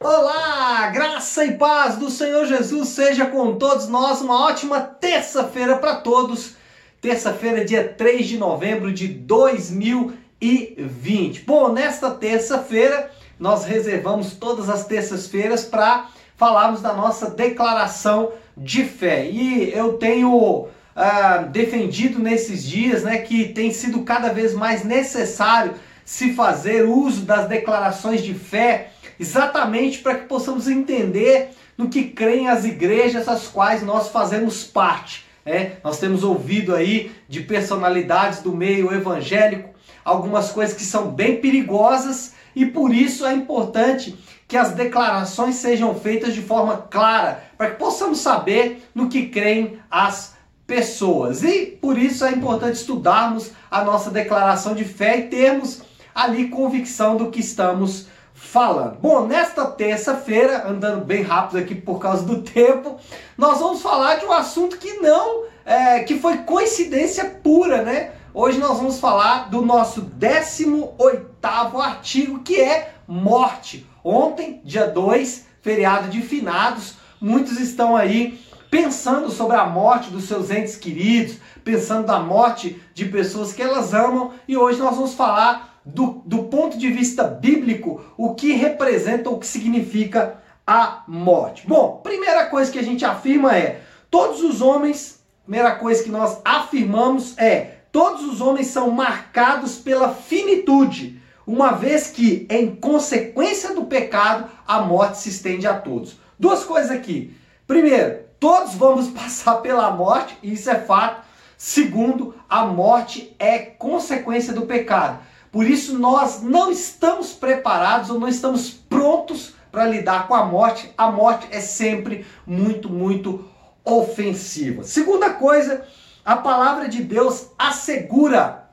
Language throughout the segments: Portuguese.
Olá, graça e paz do Senhor Jesus seja com todos nós. Uma ótima terça-feira para todos. Terça-feira, dia 3 de novembro de 2020. Bom, nesta terça-feira nós reservamos todas as terças-feiras para falarmos da nossa declaração de fé. E eu tenho ah, defendido nesses dias né, que tem sido cada vez mais necessário se fazer uso das declarações de fé exatamente para que possamos entender no que creem as igrejas às quais nós fazemos parte. É, nós temos ouvido aí de personalidades do meio evangélico algumas coisas que são bem perigosas e por isso é importante que as declarações sejam feitas de forma clara, para que possamos saber no que creem as pessoas. E por isso é importante estudarmos a nossa declaração de fé e termos ali convicção do que estamos falando. Bom, nesta terça-feira, andando bem rápido aqui por causa do tempo, nós vamos falar de um assunto que não, é, que foi coincidência pura, né? Hoje nós vamos falar do nosso 18 artigo, que é morte. Ontem, dia 2, feriado de finados, muitos estão aí pensando sobre a morte dos seus entes queridos, pensando da morte de pessoas que elas amam, e hoje nós vamos falar do, do ponto de vista bíblico, o que representa, o que significa a morte. Bom, primeira coisa que a gente afirma é: todos os homens, primeira coisa que nós afirmamos é: todos os homens são marcados pela finitude, uma vez que, em consequência do pecado, a morte se estende a todos. Duas coisas aqui. Primeiro, todos vamos passar pela morte, isso é fato. Segundo, a morte é consequência do pecado. Por isso nós não estamos preparados ou não estamos prontos para lidar com a morte. A morte é sempre muito, muito ofensiva. Segunda coisa, a palavra de Deus assegura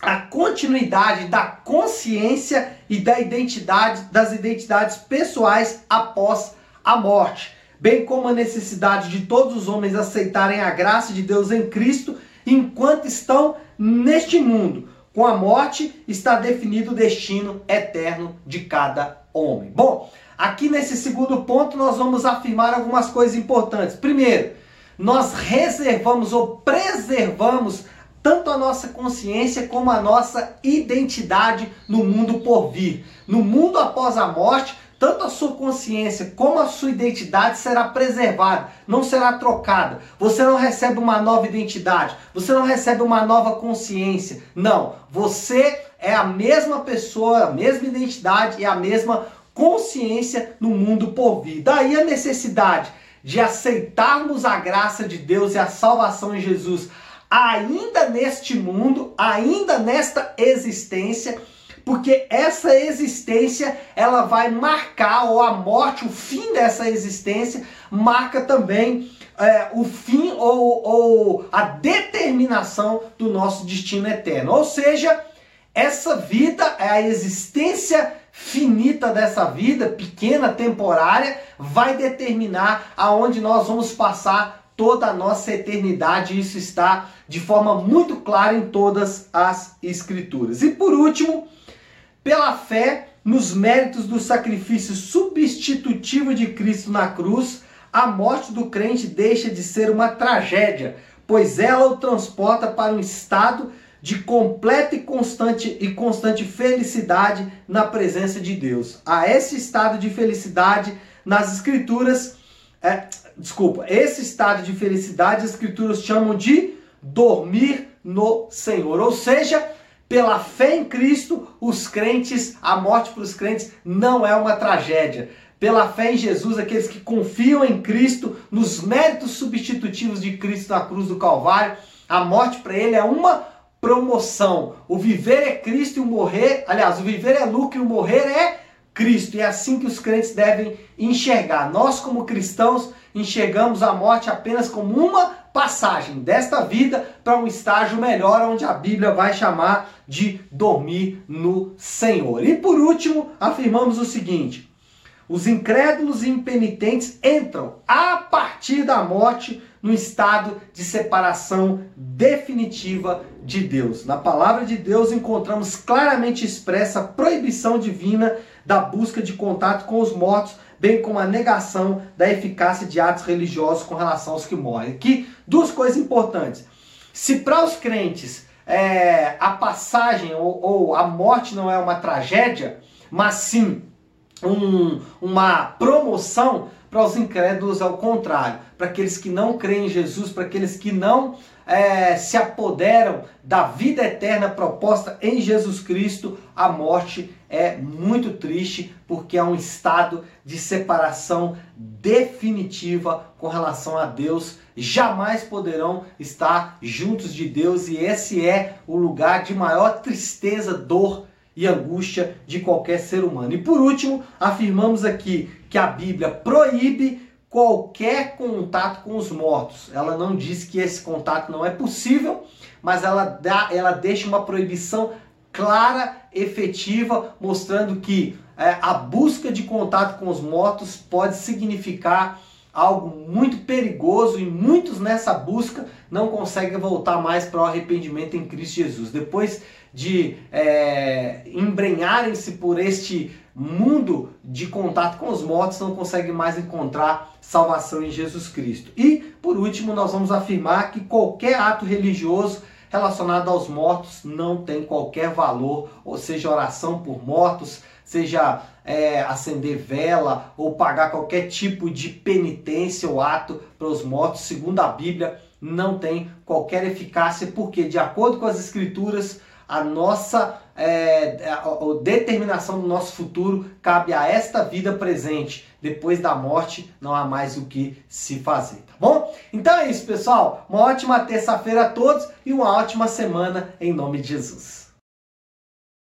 a continuidade da consciência e da identidade das identidades pessoais após a morte, bem como a necessidade de todos os homens aceitarem a graça de Deus em Cristo enquanto estão neste mundo com a morte está definido o destino eterno de cada homem. Bom, aqui nesse segundo ponto nós vamos afirmar algumas coisas importantes. Primeiro, nós reservamos ou preservamos tanto a nossa consciência como a nossa identidade no mundo por vir. No mundo após a morte, tanto a sua consciência como a sua identidade será preservada, não será trocada. Você não recebe uma nova identidade, você não recebe uma nova consciência. Não, você é a mesma pessoa, a mesma identidade e a mesma consciência no mundo por vir. Daí a necessidade de aceitarmos a graça de Deus e a salvação em Jesus, ainda neste mundo, ainda nesta existência porque essa existência ela vai marcar, ou a morte, o fim dessa existência, marca também é, o fim ou, ou a determinação do nosso destino eterno. Ou seja, essa vida é a existência finita dessa vida, pequena, temporária, vai determinar aonde nós vamos passar toda a nossa eternidade. Isso está de forma muito clara em todas as escrituras. E por último, pela fé nos méritos do sacrifício substitutivo de Cristo na cruz, a morte do crente deixa de ser uma tragédia, pois ela o transporta para um estado de completa e constante e constante felicidade na presença de Deus. A esse estado de felicidade nas escrituras, é, desculpa, esse estado de felicidade as escrituras chamam de dormir no Senhor, ou seja, pela fé em Cristo, os crentes, a morte para os crentes não é uma tragédia. Pela fé em Jesus, aqueles que confiam em Cristo, nos méritos substitutivos de Cristo na cruz do Calvário, a morte para ele é uma promoção. O viver é Cristo e o morrer, aliás, o viver é lucro e o morrer é Cristo. E é assim que os crentes devem enxergar. Nós, como cristãos, enxergamos a morte apenas como uma passagem desta vida para um estágio melhor, onde a Bíblia vai chamar de dormir no Senhor. E por último, afirmamos o seguinte: Os incrédulos e impenitentes entram a partir da morte no estado de separação definitiva de Deus. Na palavra de Deus encontramos claramente expressa a proibição divina da busca de contato com os mortos, bem como a negação da eficácia de atos religiosos com relação aos que morrem. Aqui, duas coisas importantes. Se para os crentes é, a passagem ou, ou a morte não é uma tragédia, mas sim um, uma promoção, para os incrédulos é o contrário. Para aqueles que não creem em Jesus, para aqueles que não é, se apoderam da vida eterna proposta em Jesus Cristo, a morte é muito triste, porque é um estado de separação definitiva com relação a Deus. Jamais poderão estar juntos de Deus, e esse é o lugar de maior tristeza, dor e angústia de qualquer ser humano. E por último, afirmamos aqui que a Bíblia proíbe qualquer contato com os mortos. Ela não diz que esse contato não é possível, mas ela dá, ela deixa uma proibição clara, efetiva, mostrando que é, a busca de contato com os mortos pode significar algo muito perigoso e muitos nessa busca não conseguem voltar mais para o arrependimento em Cristo Jesus. Depois de é, embrenharem-se por este mundo de contato com os mortos, não conseguem mais encontrar salvação em Jesus Cristo. E, por último, nós vamos afirmar que qualquer ato religioso relacionado aos mortos não tem qualquer valor, ou seja, oração por mortos, seja é, acender vela ou pagar qualquer tipo de penitência ou ato para os mortos, segundo a Bíblia, não tem qualquer eficácia, porque, de acordo com as Escrituras, a nossa é, a, a determinação do nosso futuro cabe a esta vida presente. Depois da morte, não há mais o que se fazer, tá bom? Então é isso, pessoal. Uma ótima terça-feira a todos e uma ótima semana em nome de Jesus.